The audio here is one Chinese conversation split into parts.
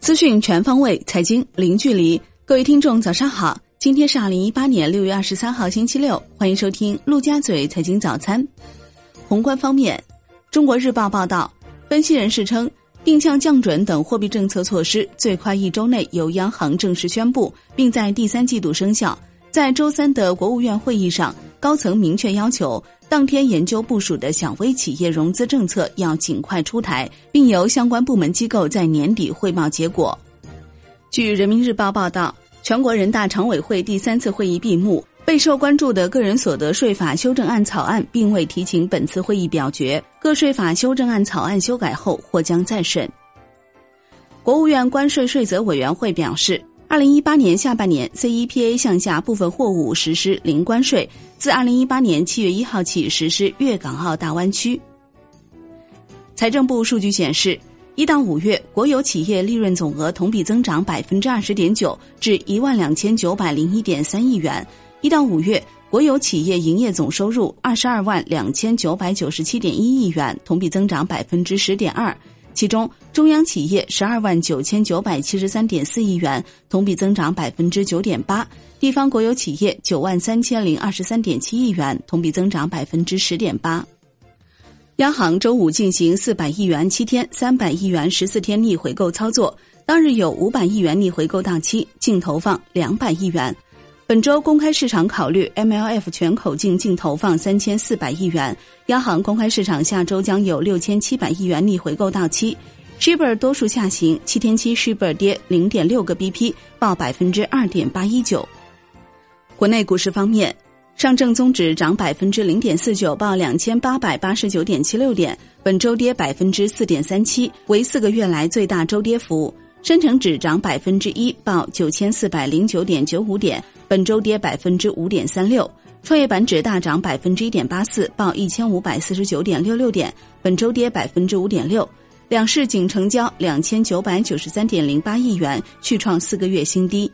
资讯全方位，财经零距离。各位听众，早上好！今天是二零一八年六月二十三号，星期六。欢迎收听陆家嘴财经早餐。宏观方面，中国日报报道，分析人士称，定向降准等货币政策措施最快一周内由央行正式宣布，并在第三季度生效。在周三的国务院会议上，高层明确要求，当天研究部署的小微企业融资政策要尽快出台，并由相关部门机构在年底汇报结果。据人民日报报道。全国人大常委会第三次会议闭幕，备受关注的个人所得税法修正案草案并未提请本次会议表决。个税法修正案草案修改后或将再审。国务院关税税则委员会表示，二零一八年下半年，CEPA 项下部分货物实施零关税，自二零一八年七月一号起实施粤港澳大湾区。财政部数据显示。一到五月，国有企业利润总额同比增长百分之二十点九，至一万两千九百零一点三亿元。一到五月，国有企业营业总收入二十二万两千九百九十七点一亿元，同比增长百分之十点二。其中，中央企业十二万九千九百七十三点四亿元，同比增长百分之九点八；地方国有企业九万三千零二十三点七亿元，同比增长百分之十点八。央行周五进行四百亿元七天、三百亿元十四天逆回购操作，当日有五百亿元逆回购到期，净投放两百亿元。本周公开市场考虑 MLF 全口径净投放三千四百亿元。央行公开市场下周将有六千七百亿元逆回购到期。Shibor 多数下行，七天期 Shibor 跌零点六个 BP，报百分之二点八一九。国内股市方面。上证综指涨百分之零点四九，报两千八百八十九点七六点，本周跌百分之四点三七，为四个月来最大周跌幅。深成指涨百分之一，报九千四百零九点九五点，本周跌百分之五点三六。创业板指大涨百分之一点八四，报一千五百四十九点六六点，本周跌百分之五点六。两市仅成交两千九百九十三点零八亿元，续创四个月新低。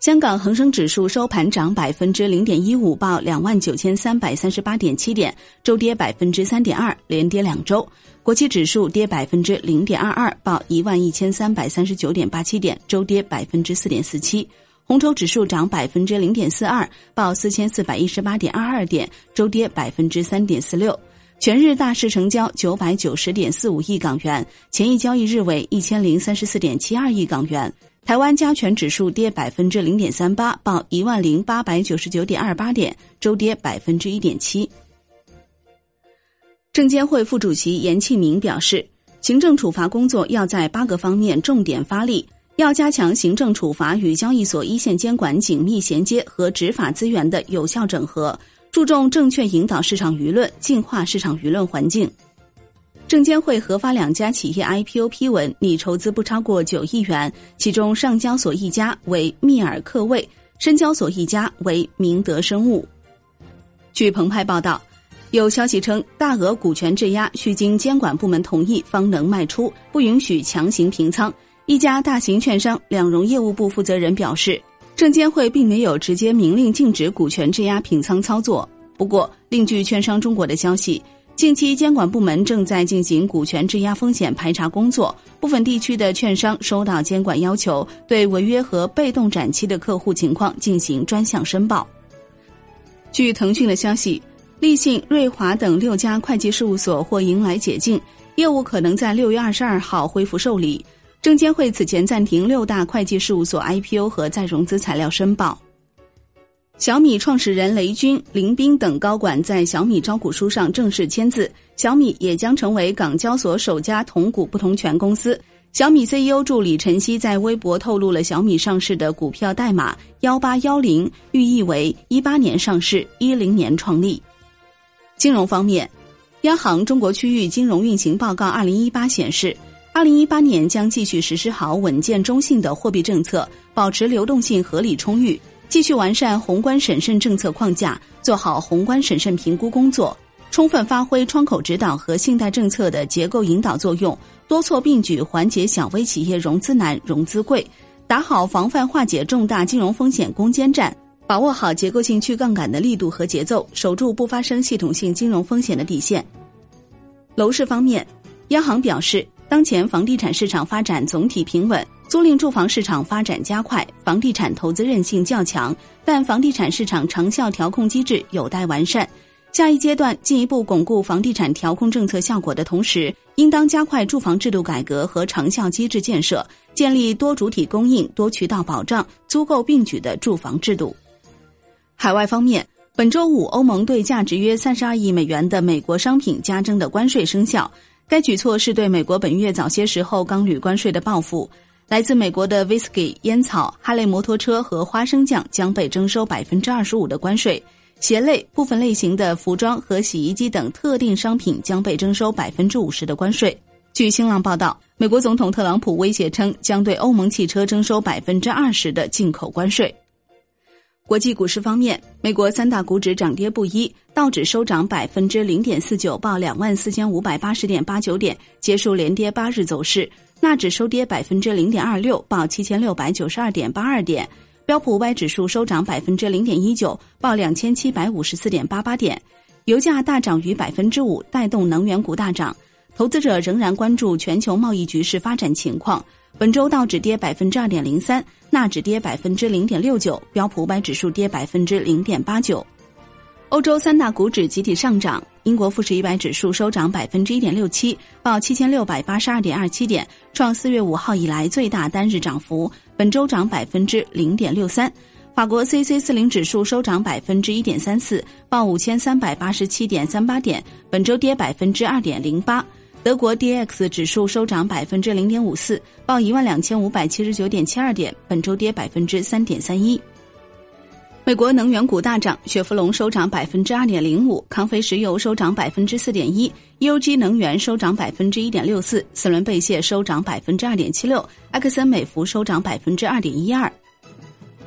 香港恒生指数收盘涨百分之零点一五，报两万九千三百三十八点七点，周跌百分之三点二，连跌两周。国企指数跌百分之零点二二，报一万一千三百三十九点八七点，周跌百分之四点四七。红筹指数涨百分之零点四二，报四千四百一十八点二二点，周跌百分之三点四六。全日大市成交九百九十点四五亿港元，前一交易日为一千零三十四点七二亿港元。台湾加权指数跌百分之零点三八，报一万零八百九十九点二八点，周跌百分之一点七。证监会副主席严庆明表示，行政处罚工作要在八个方面重点发力，要加强行政处罚与交易所一线监管紧密衔接和执法资源的有效整合，注重正确引导市场舆论，净化市场舆论环境。证监会核发两家企业 IPO 批文，拟筹资不超过九亿元，其中上交所一家为密尔克卫，深交所一家为明德生物。据澎湃报道，有消息称，大额股权质押需经监管部门同意方能卖出，不允许强行平仓。一家大型券商两融业务部负责人表示，证监会并没有直接明令禁止股权质押平仓操作。不过，另据券商中国的消息。近期，监管部门正在进行股权质押风险排查工作。部分地区的券商收到监管要求，对违约和被动展期的客户情况进行专项申报。据腾讯的消息，立信、瑞华等六家会计事务所或迎来解禁，业务可能在六月二十二号恢复受理。证监会此前暂停六大会计事务所 IPO 和再融资材料申报。小米创始人雷军、林斌等高管在小米招股书上正式签字，小米也将成为港交所首家同股不同权公司。小米 CEO 助理陈曦在微博透露了小米上市的股票代码幺八幺零，寓意为一八年上市，一零年创立。金融方面，央行中国区域金融运行报告二零一八显示，二零一八年将继续实施好稳健中性的货币政策，保持流动性合理充裕。继续完善宏观审慎政策框架，做好宏观审慎评估工作，充分发挥窗口指导和信贷政策的结构引导作用，多措并举缓解小微企业融资难、融资贵，打好防范化解重大金融风险攻坚战，把握好结构性去杠杆的力度和节奏，守住不发生系统性金融风险的底线。楼市方面。央行表示，当前房地产市场发展总体平稳，租赁住房市场发展加快，房地产投资韧性较强，但房地产市场长效调控机制有待完善。下一阶段进一步巩固房地产调控政策效果的同时，应当加快住房制度改革和长效机制建设，建立多主体供应、多渠道保障、租购并举的住房制度。海外方面，本周五，欧盟对价值约三十二亿美元的美国商品加征的关税生效。该举措是对美国本月早些时候钢铝关税的报复。来自美国的威士忌、烟草、哈雷摩托车和花生酱将被征收百分之二十五的关税。鞋类、部分类型的服装和洗衣机等特定商品将被征收百分之五十的关税。据新浪报道，美国总统特朗普威胁称将对欧盟汽车征收百分之二十的进口关税。国际股市方面，美国三大股指涨跌不一，道指收涨百分之零点四九，报两万四千五百八十点八九点，结束连跌八日走势；纳指收跌百分之零点二六，报七千六百九十二点八二点。标普五百指数收涨百分之零点一九，报两千七百五十四点八八点。油价大涨逾百分之五，带动能源股大涨。投资者仍然关注全球贸易局势发展情况。本周道指跌百分之二点零三，纳指跌百分之零点六九，标普五百指数跌百分之零点八九。欧洲三大股指集体上涨，英国富时一百指数收涨百分之一点六七，报七千六百八十二点二七点，创四月五号以来最大单日涨幅。本周涨百分之零点六三。法国 C C 四零指数收涨百分之一点三四，报五千三百八十七点三八点，本周跌百分之二点零八。德国 D X 指数收涨百分之零点五四，报一万两千五百七十九点七二点，本周跌百分之三点三一。美国能源股大涨，雪佛龙收涨百分之二点零五，康菲石油收涨百分之四点一，EOG 能源收涨百分之一点六四，四轮贝谢收涨百分之二点七六，埃克森美孚收涨百分之二点一二。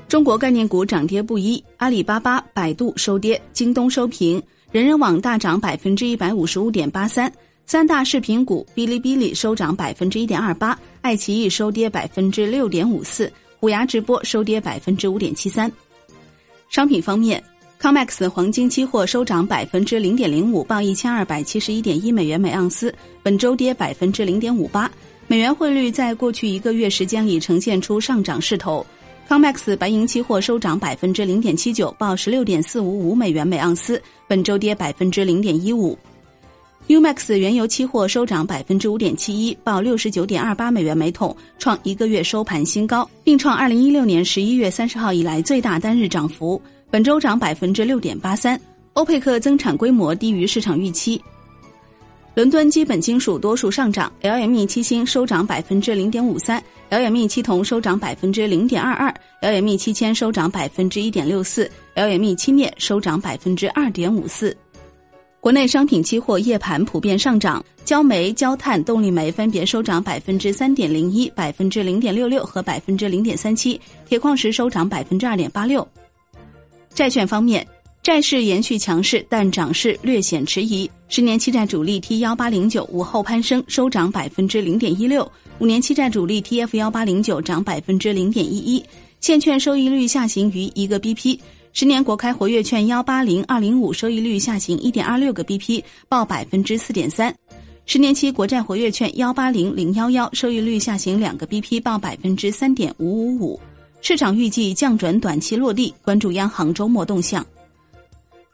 中国概念股涨跌不一，阿里巴巴、百度收跌，京东收平，人人网大涨百分之一百五十五点八三，三大视频股哔哩哔哩收涨百分之一点二八，爱奇艺收跌百分之六点五四，虎牙直播收跌百分之五点七三。商品方面，COMEX 黄金期货收涨百分之零点零五，报一千二百七十一点一美元每盎司，本周跌百分之零点五八。美元汇率在过去一个月时间里呈现出上涨势头。COMEX 白银期货收涨百分之零点七九，报十六点四五五美元每盎司，本周跌百分之零点一五。UMAX 原油期货收涨百分之五点七一，报六十九点二八美元每桶，创一个月收盘新高，并创二零一六年十一月三十号以来最大单日涨幅。本周涨百分之六点八三。欧佩克增产规模低于市场预期。伦敦基本金属多数上涨，LME 七星收涨百分之零点五三，LME 七铜收涨百分之零点二二，LME 七铅收涨百分之一点六四，LME 七镍收涨百分之二点五四。国内商品期货夜盘普遍上涨，焦煤、焦炭、动力煤分别收涨百分之三点零一、百分之零点六六和百分之零点三七，铁矿石收涨百分之二点八六。债券方面，债市延续强势，但涨势略显迟疑。十年期债主力 T 幺八零九午后攀升，收涨百分之零点一六；五年期债主力 TF 幺八零九涨百分之零点一一。现券收益率下行于一个 BP。十年国开活跃券幺八零二零五收益率下行一点二六个 BP，报百分之四点三；十年期国债活跃券幺八零零幺幺收益率下行两个 BP，报百分之三点五五五。市场预计降准短期落地，关注央行周末动向。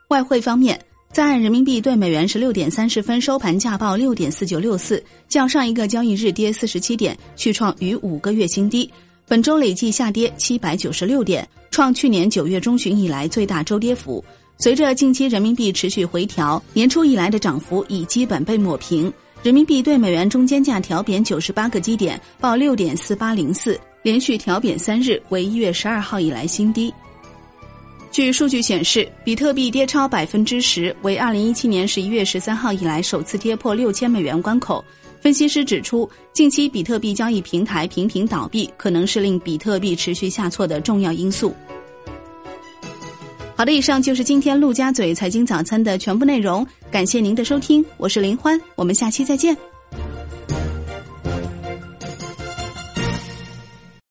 外汇方面，在岸人民币对美元十六点三十分收盘价报六点四九六四，较上一个交易日跌四十七点，续创逾五个月新低。本周累计下跌七百九十六点。创去年九月中旬以来最大周跌幅。随着近期人民币持续回调，年初以来的涨幅已基本被抹平。人民币对美元中间价调贬九十八个基点，报六点四八零四，连续调贬三日，为一月十二号以来新低。据数据显示，比特币跌超百分之十，为二零一七年十一月十三号以来首次跌破六千美元关口。分析师指出，近期比特币交易平台频频倒闭，可能是令比特币持续下挫的重要因素。好的，以上就是今天陆家嘴财经早餐的全部内容，感谢您的收听，我是林欢，我们下期再见。